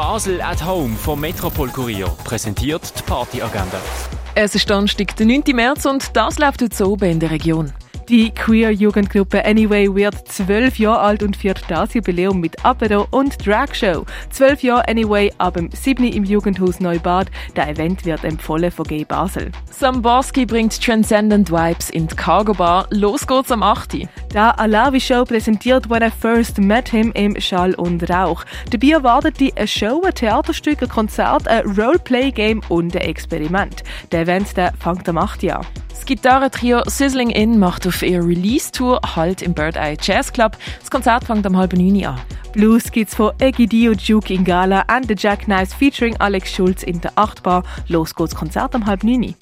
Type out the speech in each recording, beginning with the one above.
Basel at Home vom Metropol Kurier präsentiert die Partyagenda. Es ist Donnerstag, der 9. März und das läuft heute oben in der Region. Die Queer-Jugendgruppe Anyway wird zwölf Jahre alt und feiert das Jubiläum mit Apero und Drag Show. Zwölf Jahre Anyway ab dem 7. im Jugendhaus Neubad. Der Event wird empfohlen von G Basel. Samborski bringt Transcendent Vibes in die Cargo Bar. Los geht's am 8. Da Alavi Show präsentiert When I First Met Him im Schall und Rauch. Dabei erwartet die eine Show, ein Theaterstück, ein Konzert, ein Roleplay-Game und ein Experiment. Der Event der fängt am 8. an. Gitarrentrio Sizzling In macht auf ihrer Release-Tour Halt im Bird Eye Jazz Club. Das Konzert fängt am halben neun an. Blues gibt's von Egidio Juke in Gala and the Jack Nice featuring Alex Schulz in der Achtbar. Los geht's Konzert am halb neun.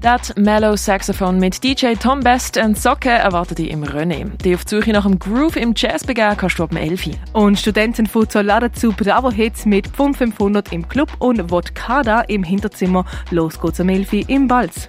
Das Mellow Saxophone mit DJ Tom Best und Socke erwartet dich im René. Die auf die Suche nach dem Groove im Jazz begehen kannst du ab dem 11. Und Studentenfutsal laden zu Bravo Hits mit 5500 im Club und Vodkada im Hinterzimmer. Los geht's am 11 im Balz.